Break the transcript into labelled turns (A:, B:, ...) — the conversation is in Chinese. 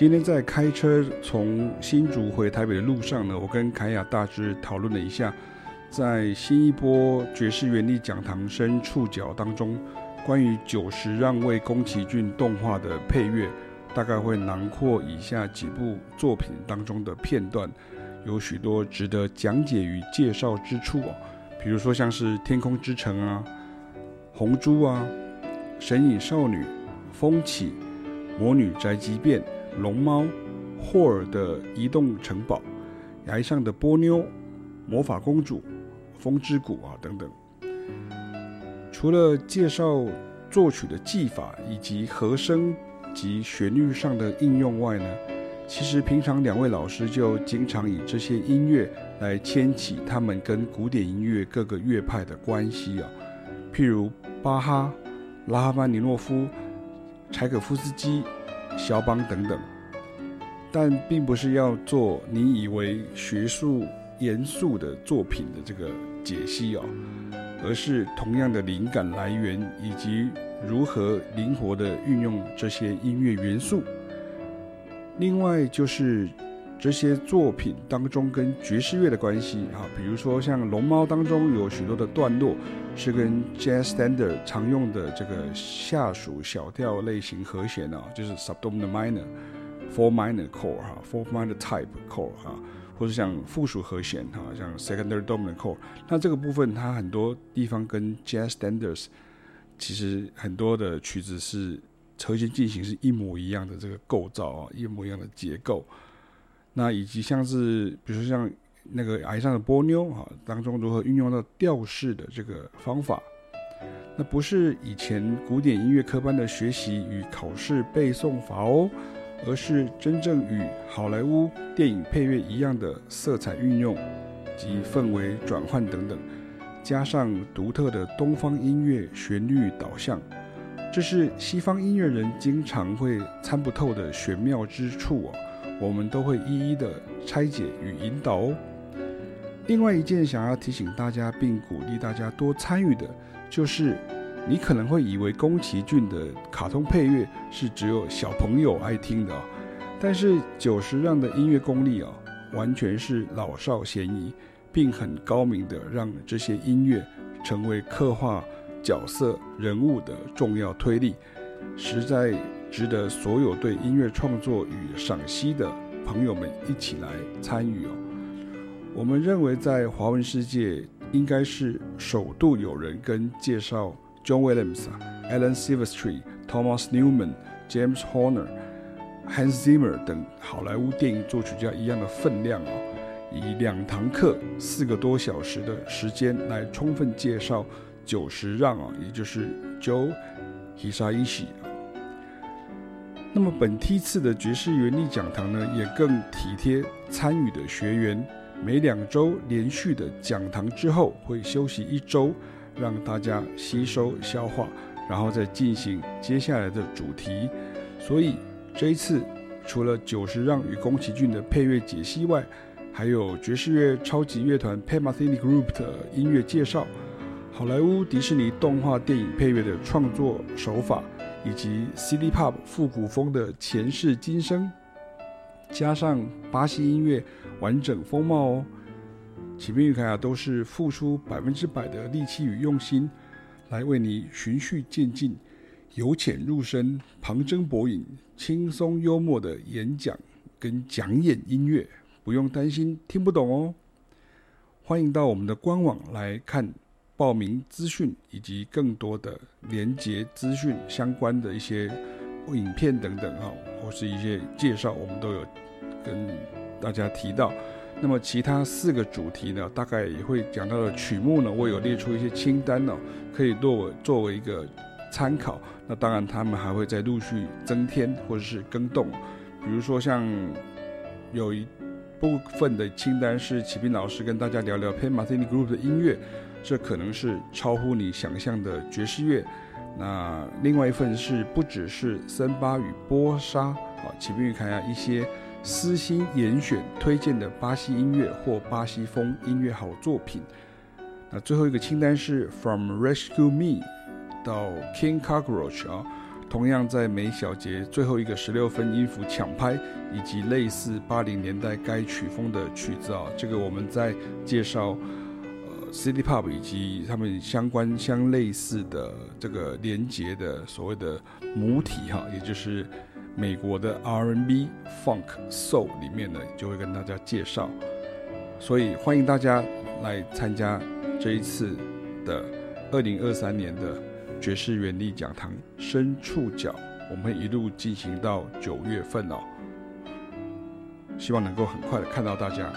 A: 今天在开车从新竹回台北的路上呢，我跟凯雅大致讨论了一下，在新一波爵士原力讲堂声触角当中，关于久石让位宫崎骏动画的配乐，大概会囊括以下几部作品当中的片段，有许多值得讲解与介绍之处哦，比如说像是《天空之城》啊，《红猪》啊，《神隐少女》、《风起》、《魔女宅急便》。龙猫、霍尔的移动城堡、崖上的波妞、魔法公主、风之谷啊等等。除了介绍作曲的技法以及和声及旋律上的应用外呢，其实平常两位老师就经常以这些音乐来牵起他们跟古典音乐各个乐派的关系啊，譬如巴哈、拉哈曼尼诺夫、柴可夫斯基。肖邦等等，但并不是要做你以为学术严肃的作品的这个解析哦，而是同样的灵感来源以及如何灵活的运用这些音乐元素。另外就是这些作品当中跟爵士乐的关系啊，比如说像《龙猫》当中有许多的段落是跟 Jazz Standard 常用的这个下属小调类型和弦啊，就是 Subdominant Minor、Four Minor Chord 哈、Four Minor Type Chord 哈，或者像附属和弦哈，像 Secondary Dominant Chord。那这个部分它很多地方跟 Jazz Standards 其实很多的曲子是和弦进行是一模一样的这个构造啊，一模一样的结构。那以及像是，比如说像那个崖上的波妞哈，当中如何运用到调式的这个方法，那不是以前古典音乐科班的学习与考试背诵法哦，而是真正与好莱坞电影配乐一样的色彩运用及氛围转换等等，加上独特的东方音乐旋律导向，这是西方音乐人经常会参不透的玄妙之处哦。我们都会一一的拆解与引导哦。另外一件想要提醒大家并鼓励大家多参与的，就是你可能会以为宫崎骏的卡通配乐是只有小朋友爱听的，但是久石让的音乐功力啊，完全是老少咸宜，并很高明的让这些音乐成为刻画角色人物的重要推力，实在。值得所有对音乐创作与赏析的朋友们一起来参与哦。我们认为在华文世界应该是首度有人跟介绍 John Williams、Alan Silvestri、Thomas Newman、James Horner、Hans Zimmer 等好莱坞电影作曲家一样的分量哦，以两堂课四个多小时的时间来充分介绍久石让啊，也就是 Joe Hisaishi。那么本梯次的爵士原力讲堂呢，也更体贴参与的学员。每两周连续的讲堂之后，会休息一周，让大家吸收消化，然后再进行接下来的主题。所以这一次，除了久石让与宫崎骏的配乐解析外，还有爵士乐超级乐团 Pat Metheny Group 的音乐介绍，好莱坞迪士尼动画电影配乐的创作手法。以及 City Pop 复古风的前世今生，加上巴西音乐完整风貌哦，启明与凯亚都是付出百分之百的力气与用心，来为你循序渐进、由浅入深、旁征博引、轻松幽默的演讲跟讲演音乐，不用担心听不懂哦。欢迎到我们的官网来看。报名资讯以及更多的连结资讯相关的一些影片等等哈，或是一些介绍，我们都有跟大家提到。那么其他四个主题呢，大概也会讲到的曲目呢，我有列出一些清单哦，可以作为作为一个参考。那当然，他们还会再陆续增添或者是更动。比如说像有一部分的清单是启斌老师跟大家聊聊 Pat Metheny Group 的音乐。这可能是超乎你想象的爵士乐。那另外一份是不只是森巴与波莎啊，启明与凯亚一些私心严选推荐的巴西音乐或巴西风音乐好作品。那最后一个清单是 From Rescue Me 到 King Cockroach 啊，同样在每小节最后一个十六分音符抢拍，以及类似八零年代该曲风的曲子啊，这个我们在介绍呃 City Pop 以及他们相关相类似的这个连接的所谓的母体哈，也就是美国的 R&B、Funk、Soul 里面呢，就会跟大家介绍。所以欢迎大家来参加这一次的二零二三年的。爵士原力讲堂深触角，我们一路进行到九月份哦，希望能够很快的看到大家。